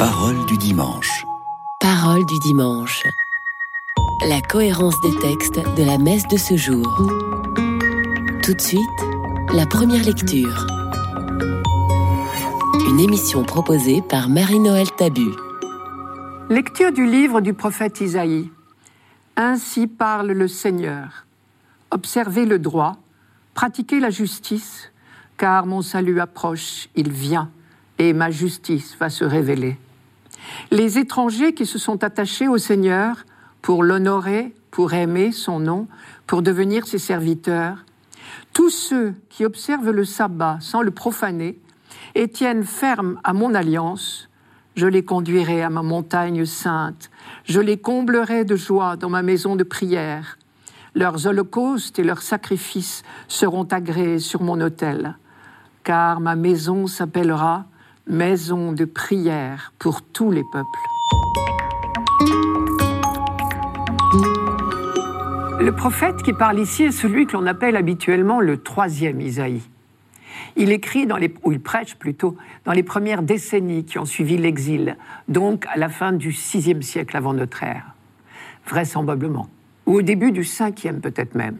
Parole du dimanche. Parole du dimanche. La cohérence des textes de la messe de ce jour. Tout de suite, la première lecture. Une émission proposée par Marie-Noël Tabu. Lecture du livre du prophète Isaïe. Ainsi parle le Seigneur. Observez le droit, pratiquez la justice, car mon salut approche, il vient, et ma justice va se révéler. Les étrangers qui se sont attachés au Seigneur pour l'honorer, pour aimer son nom, pour devenir ses serviteurs, tous ceux qui observent le sabbat sans le profaner et tiennent ferme à mon alliance, je les conduirai à ma montagne sainte, je les comblerai de joie dans ma maison de prière. Leurs holocaustes et leurs sacrifices seront agréés sur mon autel car ma maison s'appellera maison de prière pour tous les peuples. Le prophète qui parle ici est celui que l'on appelle habituellement le troisième Isaïe. Il écrit, dans les, ou il prêche plutôt, dans les premières décennies qui ont suivi l'exil, donc à la fin du VIe siècle avant notre ère, vraisemblablement, ou au début du cinquième peut-être même.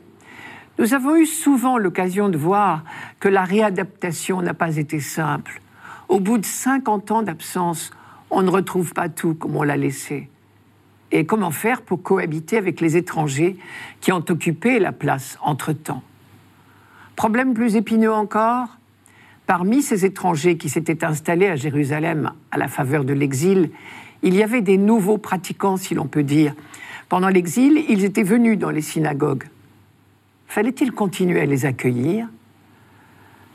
Nous avons eu souvent l'occasion de voir que la réadaptation n'a pas été simple. Au bout de 50 ans d'absence, on ne retrouve pas tout comme on l'a laissé. Et comment faire pour cohabiter avec les étrangers qui ont occupé la place entre-temps? Problème plus épineux encore, parmi ces étrangers qui s'étaient installés à Jérusalem à la faveur de l'exil, il y avait des nouveaux pratiquants, si l'on peut dire. Pendant l'exil, ils étaient venus dans les synagogues. Fallait-il continuer à les accueillir?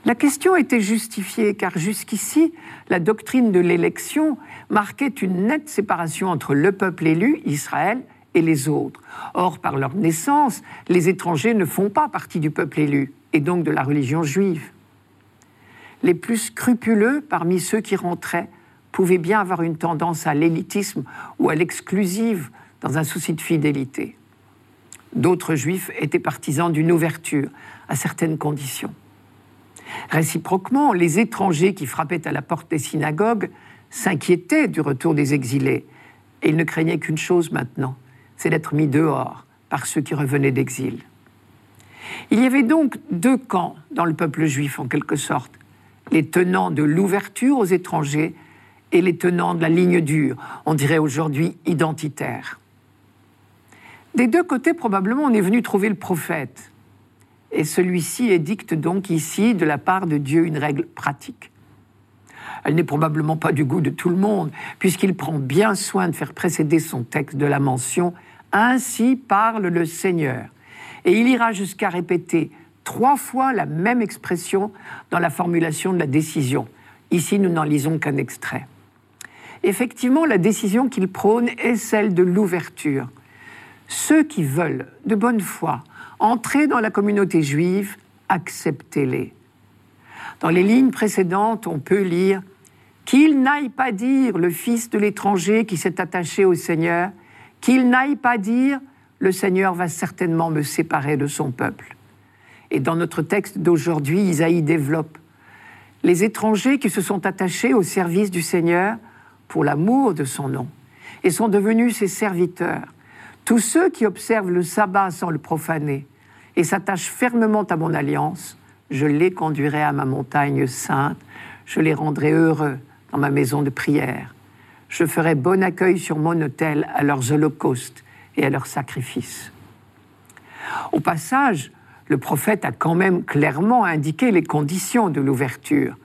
La question était justifiée car jusqu'ici, la doctrine de l'élection marquait une nette séparation entre le peuple élu, Israël, et les autres. Or, par leur naissance, les étrangers ne font pas partie du peuple élu, et donc de la religion juive. Les plus scrupuleux parmi ceux qui rentraient pouvaient bien avoir une tendance à l'élitisme ou à l'exclusive dans un souci de fidélité. D'autres juifs étaient partisans d'une ouverture à certaines conditions. Réciproquement, les étrangers qui frappaient à la porte des synagogues s'inquiétaient du retour des exilés, et ils ne craignaient qu'une chose maintenant, c'est d'être mis dehors par ceux qui revenaient d'exil. Il y avait donc deux camps dans le peuple juif, en quelque sorte, les tenants de l'ouverture aux étrangers et les tenants de la ligne dure, on dirait aujourd'hui identitaire. Des deux côtés, probablement, on est venu trouver le prophète. Et celui-ci édicte donc ici, de la part de Dieu, une règle pratique. Elle n'est probablement pas du goût de tout le monde, puisqu'il prend bien soin de faire précéder son texte de la mention Ainsi parle le Seigneur. Et il ira jusqu'à répéter trois fois la même expression dans la formulation de la décision. Ici, nous n'en lisons qu'un extrait. Effectivement, la décision qu'il prône est celle de l'ouverture. Ceux qui veulent, de bonne foi, entrer dans la communauté juive, acceptez-les. Dans les lignes précédentes, on peut lire Qu'il n'aille pas dire le fils de l'étranger qui s'est attaché au Seigneur, qu'il n'aille pas dire le Seigneur va certainement me séparer de son peuple. Et dans notre texte d'aujourd'hui, Isaïe développe les étrangers qui se sont attachés au service du Seigneur pour l'amour de son nom et sont devenus ses serviteurs tous ceux qui observent le sabbat sans le profaner et s'attachent fermement à mon alliance, je les conduirai à ma montagne sainte, je les rendrai heureux dans ma maison de prière. Je ferai bon accueil sur mon autel à leurs holocaustes et à leurs sacrifices. Au passage, le prophète a quand même clairement indiqué les conditions de l'ouverture.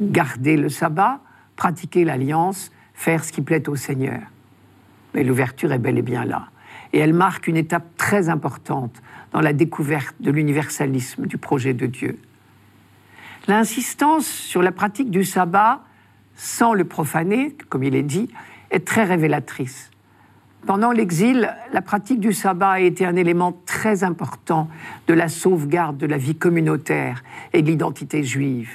Garder le sabbat, pratiquer l'alliance, faire ce qui plaît au Seigneur. Mais l'ouverture est bel et bien là et elle marque une étape très importante dans la découverte de l'universalisme du projet de Dieu. L'insistance sur la pratique du sabbat sans le profaner, comme il est dit, est très révélatrice. Pendant l'exil, la pratique du sabbat a été un élément très important de la sauvegarde de la vie communautaire et de l'identité juive.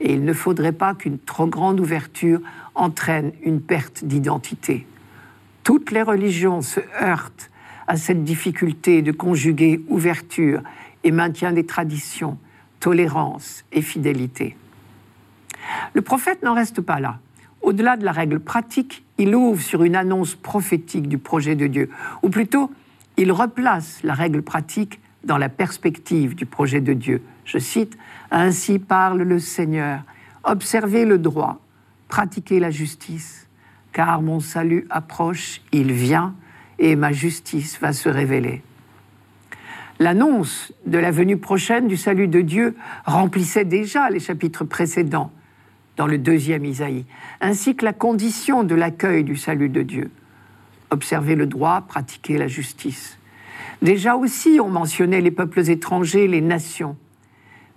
Et il ne faudrait pas qu'une trop grande ouverture entraîne une perte d'identité. Toutes les religions se heurtent à cette difficulté de conjuguer ouverture et maintien des traditions, tolérance et fidélité. Le prophète n'en reste pas là. Au-delà de la règle pratique, il ouvre sur une annonce prophétique du projet de Dieu, ou plutôt, il replace la règle pratique dans la perspective du projet de Dieu. Je cite, Ainsi parle le Seigneur, observez le droit, pratiquez la justice, car mon salut approche, il vient, et ma justice va se révéler. L'annonce de la venue prochaine du salut de Dieu remplissait déjà les chapitres précédents dans le deuxième Isaïe, ainsi que la condition de l'accueil du salut de Dieu. Observer le droit, pratiquer la justice. Déjà aussi, on mentionnait les peuples étrangers, les nations.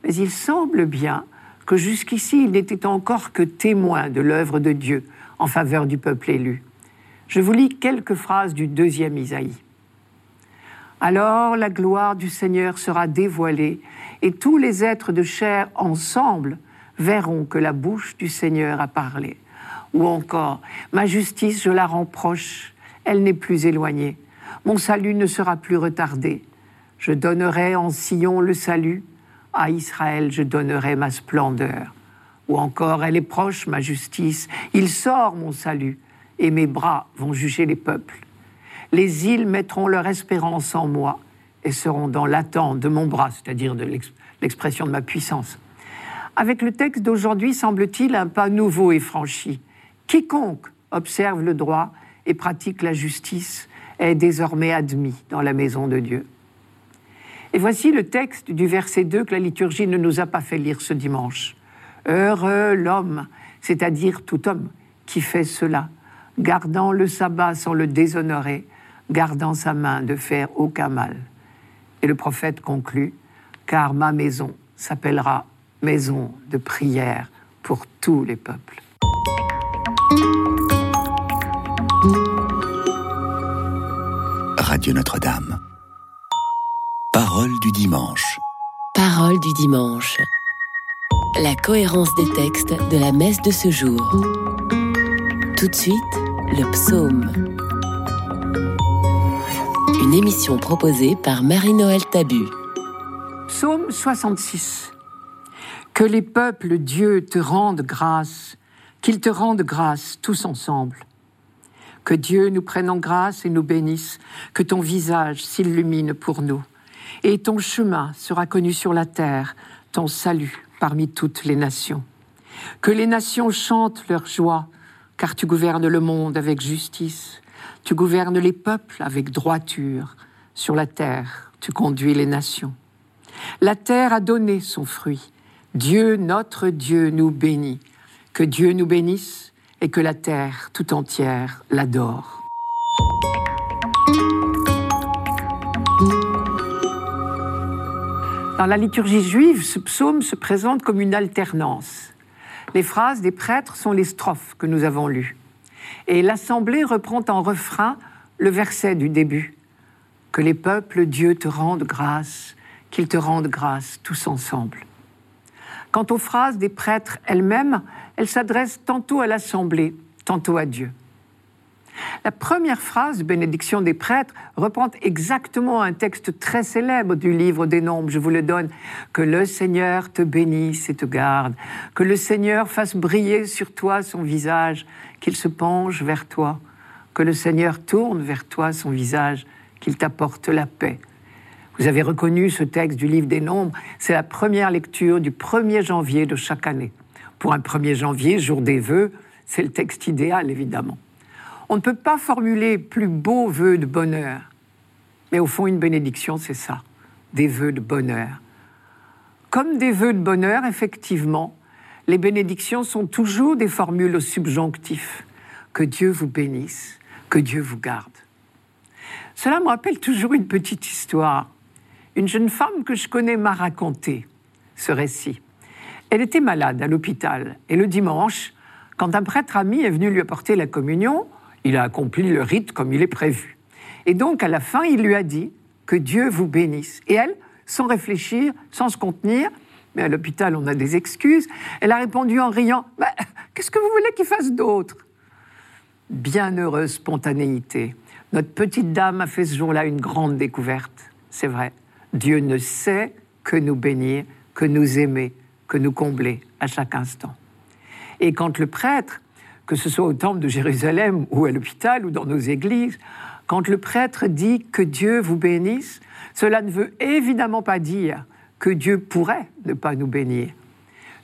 Mais il semble bien que jusqu'ici, il n'était encore que témoin de l'œuvre de Dieu en faveur du peuple élu. Je vous lis quelques phrases du deuxième Isaïe. Alors la gloire du Seigneur sera dévoilée, et tous les êtres de chair ensemble verront que la bouche du Seigneur a parlé. Ou encore, ma justice, je la rends proche, elle n'est plus éloignée. Mon salut ne sera plus retardé. Je donnerai en Sion le salut, à Israël je donnerai ma splendeur. Ou encore, elle est proche, ma justice, il sort mon salut, et mes bras vont juger les peuples. Les îles mettront leur espérance en moi et seront dans l'attente de mon bras, c'est-à-dire de l'expression de ma puissance. Avec le texte d'aujourd'hui, semble-t-il, un pas nouveau est franchi. Quiconque observe le droit et pratique la justice est désormais admis dans la maison de Dieu. Et voici le texte du verset 2 que la liturgie ne nous a pas fait lire ce dimanche. Heureux l'homme, c'est-à-dire tout homme qui fait cela, gardant le sabbat sans le déshonorer, gardant sa main de faire aucun mal. Et le prophète conclut, car ma maison s'appellera maison de prière pour tous les peuples. Radio Notre-Dame. Parole du dimanche. Parole du dimanche. La cohérence des textes de la messe de ce jour. Tout de suite, le psaume. Une émission proposée par Marie-Noël Tabu. Psaume 66. Que les peuples, Dieu, te rendent grâce, qu'ils te rendent grâce tous ensemble. Que Dieu nous prenne en grâce et nous bénisse, que ton visage s'illumine pour nous. Et ton chemin sera connu sur la terre, ton salut parmi toutes les nations. Que les nations chantent leur joie, car tu gouvernes le monde avec justice. Tu gouvernes les peuples avec droiture. Sur la terre, tu conduis les nations. La terre a donné son fruit. Dieu, notre Dieu, nous bénit. Que Dieu nous bénisse et que la terre tout entière l'adore. Dans la liturgie juive, ce psaume se présente comme une alternance. Les phrases des prêtres sont les strophes que nous avons lues. Et l'assemblée reprend en refrain le verset du début. Que les peuples, Dieu te rendent grâce, qu'ils te rendent grâce tous ensemble. Quant aux phrases des prêtres elles-mêmes, elles s'adressent tantôt à l'Assemblée, tantôt à Dieu. La première phrase bénédiction des prêtres reprend exactement un texte très célèbre du livre des Nombres. Je vous le donne. Que le Seigneur te bénisse et te garde. Que le Seigneur fasse briller sur toi son visage, qu'il se penche vers toi. Que le Seigneur tourne vers toi son visage, qu'il t'apporte la paix. Vous avez reconnu ce texte du livre des Nombres, c'est la première lecture du 1er janvier de chaque année. Pour un 1er janvier, jour des vœux, c'est le texte idéal, évidemment. On ne peut pas formuler plus beaux vœux de bonheur. Mais au fond, une bénédiction, c'est ça, des vœux de bonheur. Comme des vœux de bonheur, effectivement, les bénédictions sont toujours des formules au subjonctif. Que Dieu vous bénisse, que Dieu vous garde. Cela me rappelle toujours une petite histoire une jeune femme que je connais m'a raconté ce récit. Elle était malade à l'hôpital et le dimanche, quand un prêtre ami est venu lui apporter la communion, il a accompli le rite comme il est prévu. Et donc à la fin, il lui a dit que Dieu vous bénisse. Et elle, sans réfléchir, sans se contenir, mais à l'hôpital on a des excuses, elle a répondu en riant bah, Qu'est-ce que vous voulez qu'il fasse d'autre? Bienheureuse spontanéité. Notre petite dame a fait ce jour-là une grande découverte, c'est vrai. Dieu ne sait que nous bénir, que nous aimer, que nous combler à chaque instant. Et quand le prêtre que ce soit au temple de Jérusalem ou à l'hôpital ou dans nos églises, quand le prêtre dit que Dieu vous bénisse, cela ne veut évidemment pas dire que Dieu pourrait ne pas nous bénir.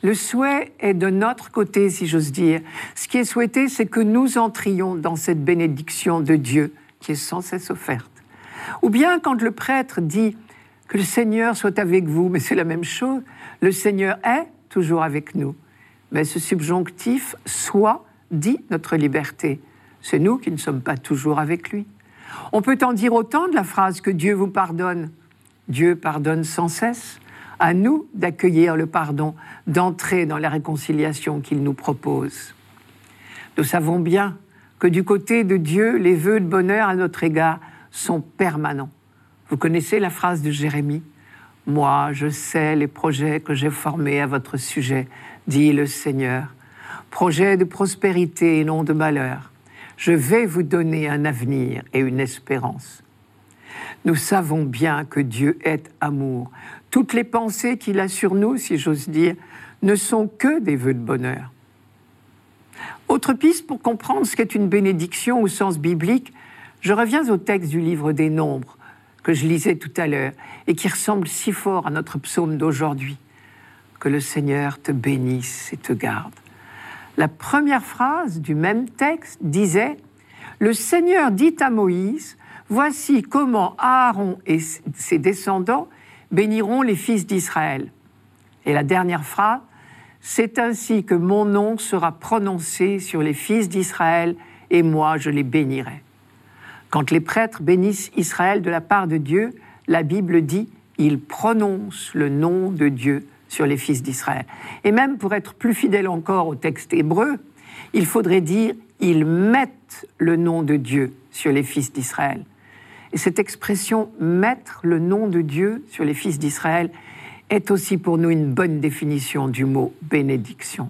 Le souhait est de notre côté, si j'ose dire. Ce qui est souhaité, c'est que nous entrions dans cette bénédiction de Dieu qui est sans cesse offerte. Ou bien quand le prêtre dit que le Seigneur soit avec vous, mais c'est la même chose, le Seigneur est toujours avec nous. Mais ce subjonctif soit dit notre liberté. C'est nous qui ne sommes pas toujours avec lui. On peut en dire autant de la phrase que Dieu vous pardonne. Dieu pardonne sans cesse. À nous d'accueillir le pardon, d'entrer dans la réconciliation qu'il nous propose. Nous savons bien que du côté de Dieu, les vœux de bonheur à notre égard sont permanents. Vous connaissez la phrase de Jérémie? Moi, je sais les projets que j'ai formés à votre sujet, dit le Seigneur. Projets de prospérité et non de malheur. Je vais vous donner un avenir et une espérance. Nous savons bien que Dieu est amour. Toutes les pensées qu'il a sur nous, si j'ose dire, ne sont que des vœux de bonheur. Autre piste pour comprendre ce qu'est une bénédiction au sens biblique, je reviens au texte du livre des Nombres que je lisais tout à l'heure et qui ressemble si fort à notre psaume d'aujourd'hui. Que le Seigneur te bénisse et te garde. La première phrase du même texte disait Le Seigneur dit à Moïse Voici comment Aaron et ses descendants béniront les fils d'Israël. Et la dernière phrase C'est ainsi que mon nom sera prononcé sur les fils d'Israël et moi je les bénirai. Quand les prêtres bénissent Israël de la part de Dieu, la Bible dit ils prononcent le nom de Dieu sur les fils d'Israël. Et même pour être plus fidèle encore au texte hébreu, il faudrait dire ils mettent le nom de Dieu sur les fils d'Israël. Et cette expression mettre le nom de Dieu sur les fils d'Israël est aussi pour nous une bonne définition du mot bénédiction.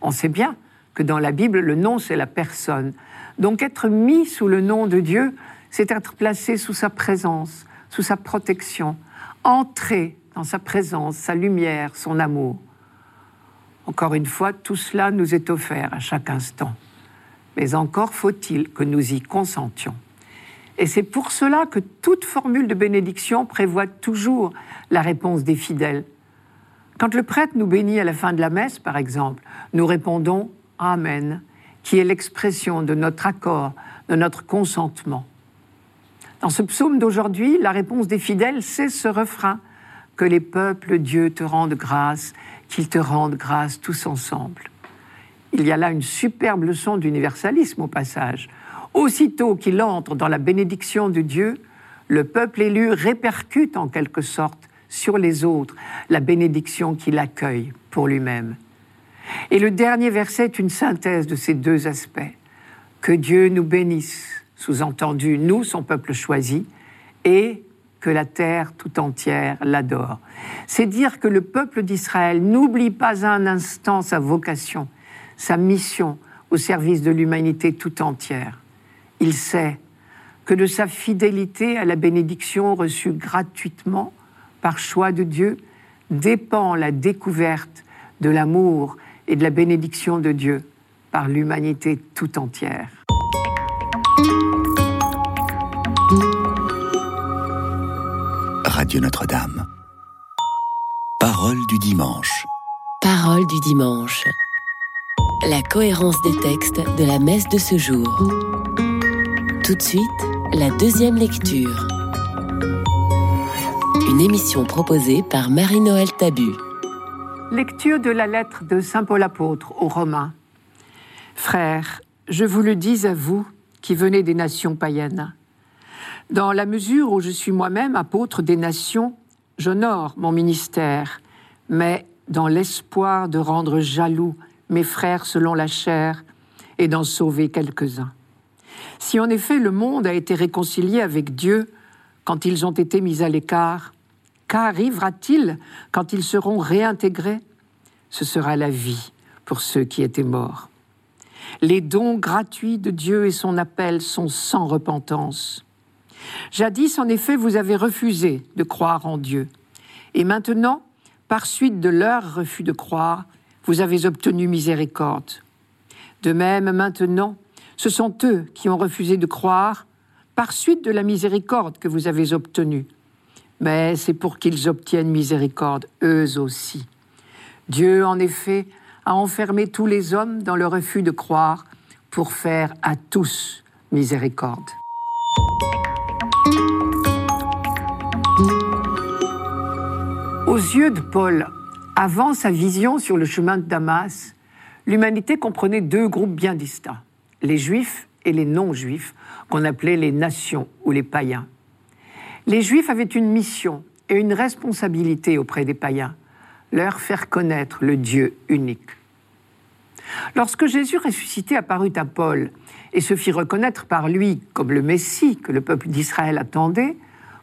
On sait bien que dans la Bible, le nom, c'est la personne. Donc être mis sous le nom de Dieu, c'est être placé sous sa présence, sous sa protection, entrer dans sa présence, sa lumière, son amour. Encore une fois, tout cela nous est offert à chaque instant. Mais encore faut-il que nous y consentions. Et c'est pour cela que toute formule de bénédiction prévoit toujours la réponse des fidèles. Quand le prêtre nous bénit à la fin de la messe, par exemple, nous répondons Amen qui est l'expression de notre accord, de notre consentement. Dans ce psaume d'aujourd'hui, la réponse des fidèles, c'est ce refrain Que les peuples, Dieu, te rendent grâce, qu'ils te rendent grâce tous ensemble. Il y a là une superbe leçon d'universalisme au passage. Aussitôt qu'il entre dans la bénédiction de Dieu, le peuple élu répercute en quelque sorte sur les autres la bénédiction qu'il accueille pour lui-même. Et le dernier verset est une synthèse de ces deux aspects. Que Dieu nous bénisse, sous-entendu, nous, son peuple choisi, et que la terre tout entière l'adore. C'est dire que le peuple d'Israël n'oublie pas un instant sa vocation, sa mission au service de l'humanité tout entière. Il sait que de sa fidélité à la bénédiction reçue gratuitement par choix de Dieu dépend la découverte de l'amour et de la bénédiction de Dieu par l'humanité tout entière. Radio Notre-Dame. Parole du dimanche. Parole du dimanche. La cohérence des textes de la messe de ce jour. Tout de suite, la deuxième lecture. Une émission proposée par Marie-Noël Tabu. Lecture de la lettre de Saint Paul apôtre aux Romains. Frères, je vous le dis à vous qui venez des nations païennes. Dans la mesure où je suis moi-même apôtre des nations, j'honore mon ministère, mais dans l'espoir de rendre jaloux mes frères selon la chair et d'en sauver quelques-uns. Si en effet le monde a été réconcilié avec Dieu quand ils ont été mis à l'écart, Qu'arrivera-t-il quand ils seront réintégrés? Ce sera la vie pour ceux qui étaient morts. Les dons gratuits de Dieu et son appel sont sans repentance. Jadis, en effet, vous avez refusé de croire en Dieu. Et maintenant, par suite de leur refus de croire, vous avez obtenu miséricorde. De même, maintenant, ce sont eux qui ont refusé de croire par suite de la miséricorde que vous avez obtenue. Mais c'est pour qu'ils obtiennent miséricorde, eux aussi. Dieu, en effet, a enfermé tous les hommes dans le refus de croire pour faire à tous miséricorde. Aux yeux de Paul, avant sa vision sur le chemin de Damas, l'humanité comprenait deux groupes bien distincts, les juifs et les non-juifs, qu'on appelait les nations ou les païens. Les juifs avaient une mission et une responsabilité auprès des païens, leur faire connaître le Dieu unique. Lorsque Jésus ressuscité apparut à Paul et se fit reconnaître par lui comme le Messie que le peuple d'Israël attendait,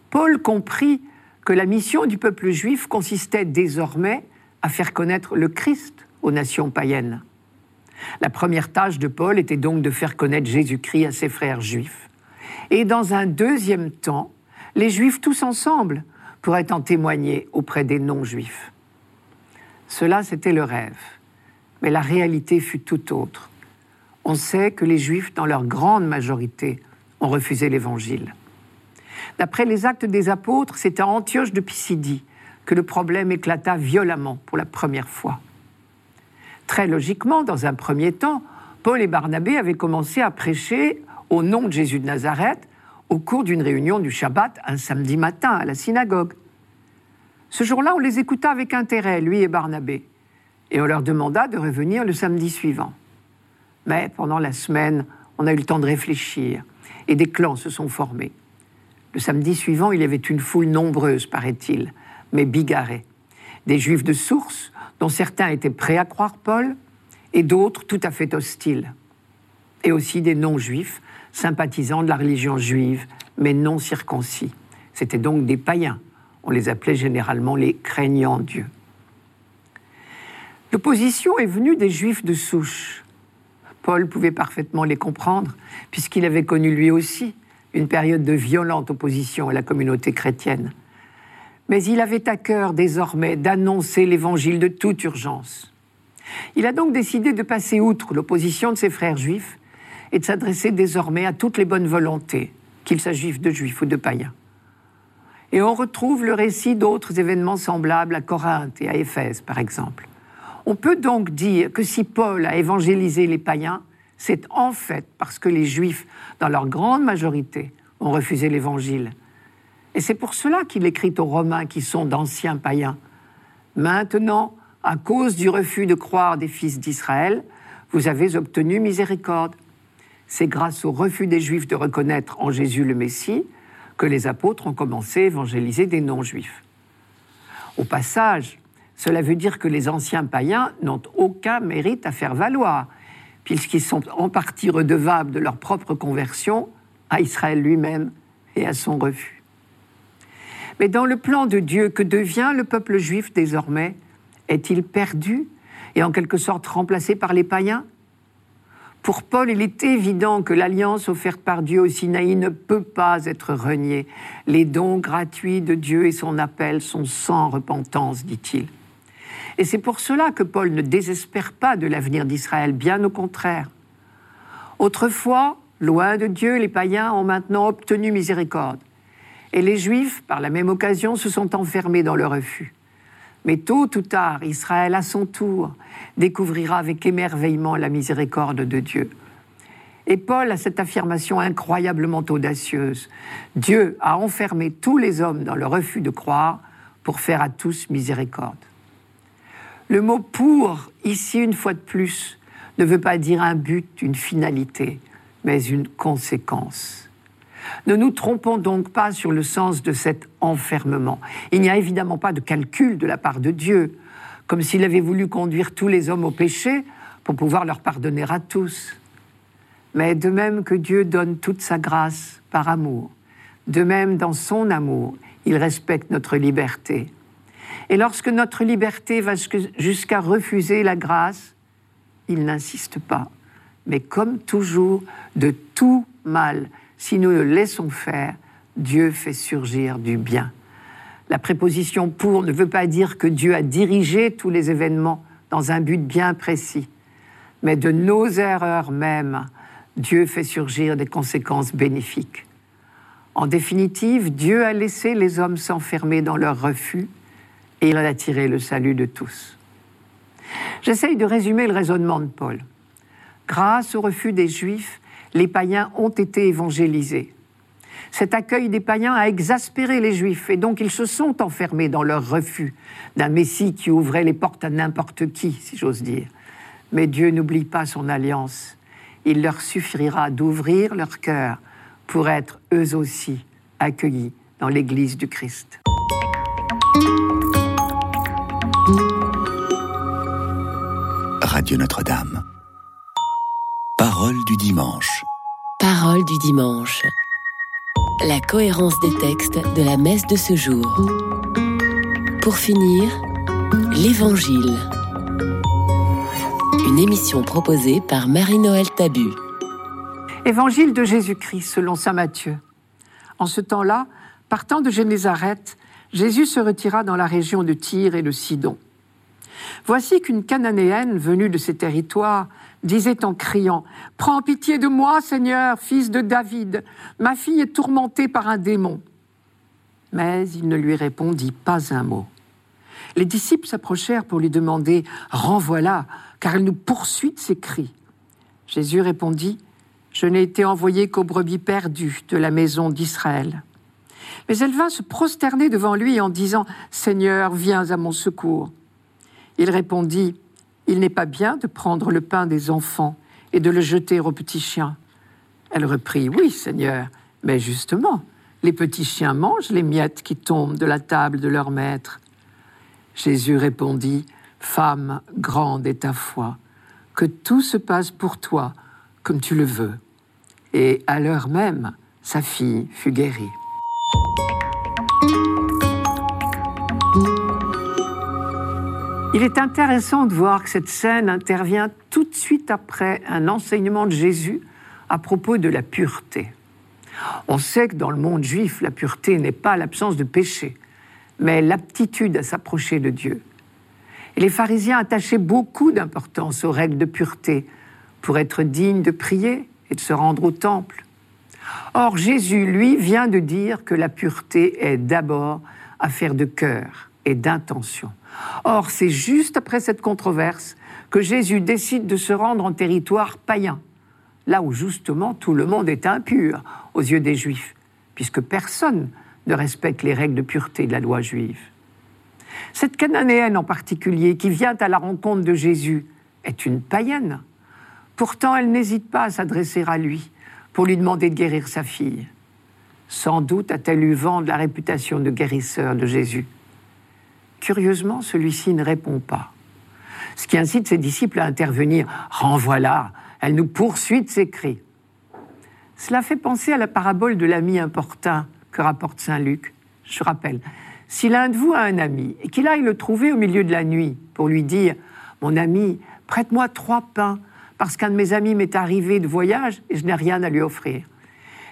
Paul comprit que la mission du peuple juif consistait désormais à faire connaître le Christ aux nations païennes. La première tâche de Paul était donc de faire connaître Jésus-Christ à ses frères juifs. Et dans un deuxième temps, les juifs tous ensemble pourraient en témoigner auprès des non-juifs. Cela, c'était le rêve. Mais la réalité fut tout autre. On sait que les juifs, dans leur grande majorité, ont refusé l'Évangile. D'après les actes des apôtres, c'est à Antioche de Pisidie que le problème éclata violemment pour la première fois. Très logiquement, dans un premier temps, Paul et Barnabé avaient commencé à prêcher au nom de Jésus de Nazareth au cours d'une réunion du Shabbat un samedi matin à la synagogue. Ce jour-là, on les écouta avec intérêt, lui et Barnabé, et on leur demanda de revenir le samedi suivant. Mais pendant la semaine, on a eu le temps de réfléchir, et des clans se sont formés. Le samedi suivant, il y avait une foule nombreuse, paraît-il, mais bigarrée. Des juifs de source, dont certains étaient prêts à croire Paul, et d'autres tout à fait hostiles. Et aussi des non-juifs, sympathisants de la religion juive, mais non circoncis. C'étaient donc des païens. On les appelait généralement les craignants Dieu. L'opposition est venue des juifs de souche. Paul pouvait parfaitement les comprendre, puisqu'il avait connu lui aussi une période de violente opposition à la communauté chrétienne. Mais il avait à cœur désormais d'annoncer l'évangile de toute urgence. Il a donc décidé de passer outre l'opposition de ses frères juifs et de s'adresser désormais à toutes les bonnes volontés, qu'il s'agisse de juifs ou de païens. Et on retrouve le récit d'autres événements semblables à Corinthe et à Éphèse, par exemple. On peut donc dire que si Paul a évangélisé les païens, c'est en fait parce que les Juifs, dans leur grande majorité, ont refusé l'Évangile. Et c'est pour cela qu'il écrit aux Romains qui sont d'anciens païens. Maintenant, à cause du refus de croire des fils d'Israël, vous avez obtenu miséricorde. C'est grâce au refus des Juifs de reconnaître en Jésus le Messie que les apôtres ont commencé à évangéliser des non-Juifs. Au passage, cela veut dire que les anciens païens n'ont aucun mérite à faire valoir puisqu'ils sont en partie redevables de leur propre conversion à Israël lui-même et à son refus. Mais dans le plan de Dieu, que devient le peuple juif désormais Est-il perdu et en quelque sorte remplacé par les païens? Pour Paul, il est évident que l'alliance offerte par Dieu au Sinaï ne peut pas être reniée. Les dons gratuits de Dieu et son appel sont sans repentance, dit-il. Et c'est pour cela que Paul ne désespère pas de l'avenir d'Israël, bien au contraire. Autrefois, loin de Dieu, les païens ont maintenant obtenu miséricorde. Et les Juifs, par la même occasion, se sont enfermés dans le refus. Mais tôt ou tard, Israël, à son tour, découvrira avec émerveillement la miséricorde de Dieu. Et Paul a cette affirmation incroyablement audacieuse. Dieu a enfermé tous les hommes dans le refus de croire pour faire à tous miséricorde. Le mot pour, ici une fois de plus, ne veut pas dire un but, une finalité, mais une conséquence. Ne nous trompons donc pas sur le sens de cet enfermement. Il n'y a évidemment pas de calcul de la part de Dieu, comme s'il avait voulu conduire tous les hommes au péché pour pouvoir leur pardonner à tous. Mais de même que Dieu donne toute sa grâce par amour, de même dans son amour, il respecte notre liberté. Et lorsque notre liberté va jusqu'à refuser la grâce, il n'insiste pas. Mais comme toujours, de tout mal, si nous le laissons faire, Dieu fait surgir du bien. La préposition pour ne veut pas dire que Dieu a dirigé tous les événements dans un but bien précis, mais de nos erreurs même, Dieu fait surgir des conséquences bénéfiques. En définitive, Dieu a laissé les hommes s'enfermer dans leur refus et il a tiré le salut de tous. J'essaye de résumer le raisonnement de Paul. Grâce au refus des Juifs, les païens ont été évangélisés. Cet accueil des païens a exaspéré les Juifs et donc ils se sont enfermés dans leur refus d'un Messie qui ouvrait les portes à n'importe qui, si j'ose dire. Mais Dieu n'oublie pas son alliance. Il leur suffira d'ouvrir leur cœur pour être eux aussi accueillis dans l'Église du Christ. Radio Notre-Dame. Parole du dimanche. Parole du dimanche. La cohérence des textes de la messe de ce jour. Pour finir, l'Évangile. Une émission proposée par Marie-Noël Tabu. Évangile de Jésus-Christ selon Saint Matthieu. En ce temps-là, partant de Génézareth, Jésus se retira dans la région de Tyr et de Sidon. Voici qu'une Cananéenne venue de ces territoires disait en criant Prends pitié de moi, Seigneur, fils de David, ma fille est tourmentée par un démon. Mais il ne lui répondit pas un mot. Les disciples s'approchèrent pour lui demander Renvoie-la, car elle nous poursuit de ses cris. Jésus répondit je n'ai été envoyé qu'aux brebis perdues de la maison d'Israël. Mais elle vint se prosterner devant lui en disant Seigneur, viens à mon secours. Il répondit Il n'est pas bien de prendre le pain des enfants et de le jeter aux petits chiens. Elle reprit Oui, Seigneur, mais justement, les petits chiens mangent les miettes qui tombent de la table de leur maître. Jésus répondit Femme, grande est ta foi, que tout se passe pour toi comme tu le veux. Et à l'heure même, sa fille fut guérie. Il est intéressant de voir que cette scène intervient tout de suite après un enseignement de Jésus à propos de la pureté. On sait que dans le monde juif, la pureté n'est pas l'absence de péché, mais l'aptitude à s'approcher de Dieu. Et les pharisiens attachaient beaucoup d'importance aux règles de pureté, pour être digne de prier et de se rendre au temple. Or, Jésus, lui, vient de dire que la pureté est d'abord affaire de cœur et d'intention. Or, c'est juste après cette controverse que Jésus décide de se rendre en territoire païen, là où justement tout le monde est impur aux yeux des Juifs, puisque personne ne respecte les règles de pureté de la loi juive. Cette Cananéenne en particulier, qui vient à la rencontre de Jésus, est une païenne. Pourtant, elle n'hésite pas à s'adresser à lui pour lui demander de guérir sa fille. Sans doute a-t-elle eu vent de la réputation de guérisseur de Jésus. Curieusement, celui-ci ne répond pas. Ce qui incite ses disciples à intervenir. Renvoie-la, elle nous poursuit de ses cris. Cela fait penser à la parabole de l'ami importun que rapporte Saint Luc. Je rappelle, si l'un de vous a un ami et qu'il aille le trouver au milieu de la nuit pour lui dire Mon ami, prête-moi trois pains parce qu'un de mes amis m'est arrivé de voyage et je n'ai rien à lui offrir.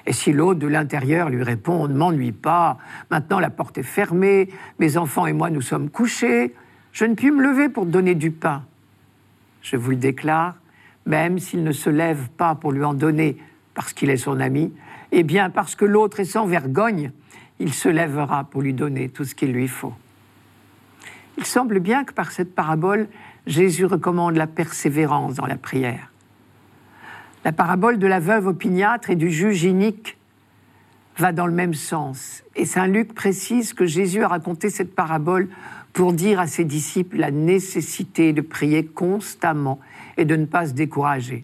Et si l'autre de l'intérieur lui répond Ne m'ennuie pas, maintenant la porte est fermée, mes enfants et moi nous sommes couchés, je ne puis me lever pour donner du pain. Je vous le déclare, même s'il ne se lève pas pour lui en donner parce qu'il est son ami, eh bien parce que l'autre est sans vergogne, il se lèvera pour lui donner tout ce qu'il lui faut. Il semble bien que par cette parabole, Jésus recommande la persévérance dans la prière. La parabole de la veuve opiniâtre et du juge inique va dans le même sens. Et Saint Luc précise que Jésus a raconté cette parabole pour dire à ses disciples la nécessité de prier constamment et de ne pas se décourager.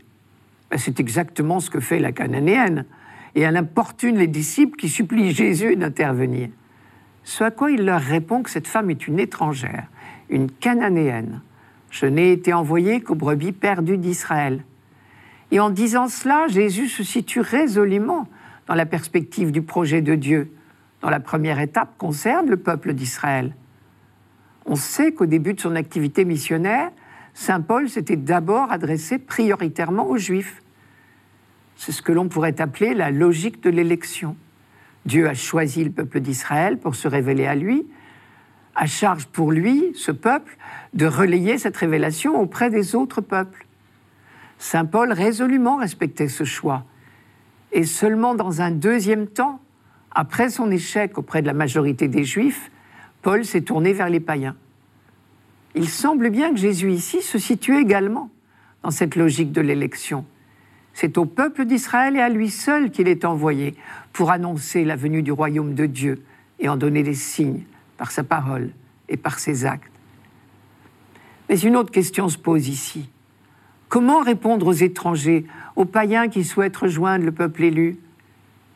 Ben, c'est exactement ce que fait la cananéenne. Et elle importune les disciples qui supplient Jésus d'intervenir. Ce à quoi il leur répond que cette femme est une étrangère, une cananéenne, je n'ai été envoyé qu'aux brebis perdues d'Israël. Et en disant cela, Jésus se situe résolument dans la perspective du projet de Dieu, dont la première étape concerne le peuple d'Israël. On sait qu'au début de son activité missionnaire, Saint Paul s'était d'abord adressé prioritairement aux Juifs. C'est ce que l'on pourrait appeler la logique de l'élection. Dieu a choisi le peuple d'Israël pour se révéler à lui, à charge pour lui, ce peuple, de relayer cette révélation auprès des autres peuples. Saint Paul résolument respectait ce choix. Et seulement dans un deuxième temps, après son échec auprès de la majorité des Juifs, Paul s'est tourné vers les païens. Il semble bien que Jésus ici se situe également dans cette logique de l'élection. C'est au peuple d'Israël et à lui seul qu'il est envoyé pour annoncer la venue du royaume de Dieu et en donner les signes par sa parole et par ses actes. Mais une autre question se pose ici. Comment répondre aux étrangers, aux païens qui souhaitent rejoindre le peuple élu?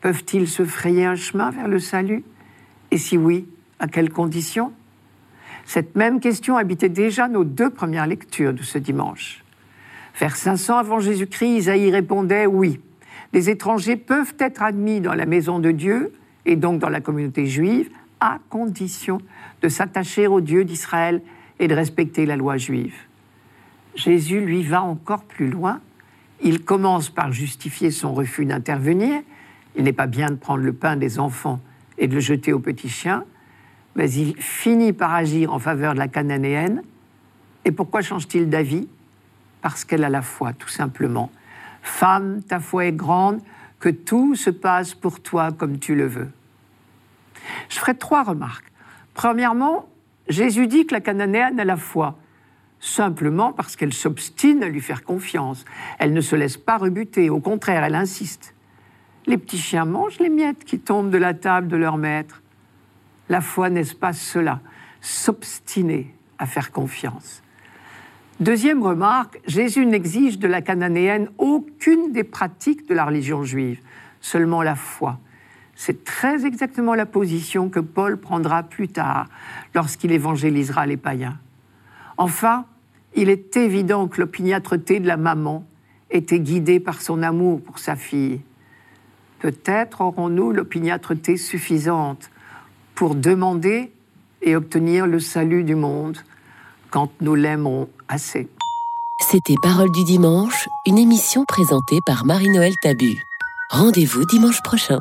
Peuvent-ils se frayer un chemin vers le salut? Et si oui, à quelles conditions? Cette même question habitait déjà nos deux premières lectures de ce dimanche. Vers 500 avant Jésus-Christ, Isaïe répondait oui, les étrangers peuvent être admis dans la maison de Dieu et donc dans la communauté juive, à condition de s'attacher au Dieu d'Israël et de respecter la loi juive. Jésus, lui, va encore plus loin. Il commence par justifier son refus d'intervenir. Il n'est pas bien de prendre le pain des enfants et de le jeter aux petits chiens, mais il finit par agir en faveur de la cananéenne. Et pourquoi change-t-il d'avis? Parce qu'elle a la foi, tout simplement. Femme, ta foi est grande, que tout se passe pour toi comme tu le veux. Je ferai trois remarques. Premièrement, Jésus dit que la cananéenne a la foi, simplement parce qu'elle s'obstine à lui faire confiance. Elle ne se laisse pas rebuter, au contraire, elle insiste. Les petits chiens mangent les miettes qui tombent de la table de leur maître. La foi, n'est-ce pas cela? S'obstiner à faire confiance. Deuxième remarque, Jésus n'exige de la cananéenne aucune des pratiques de la religion juive, seulement la foi. C'est très exactement la position que Paul prendra plus tard lorsqu'il évangélisera les païens. Enfin, il est évident que l'opiniâtreté de la maman était guidée par son amour pour sa fille. Peut-être aurons-nous l'opiniâtreté suffisante pour demander et obtenir le salut du monde quand nous l'aimerons assez. C'était Parole du dimanche, une émission présentée par Marie-Noël Tabu. Rendez-vous dimanche prochain.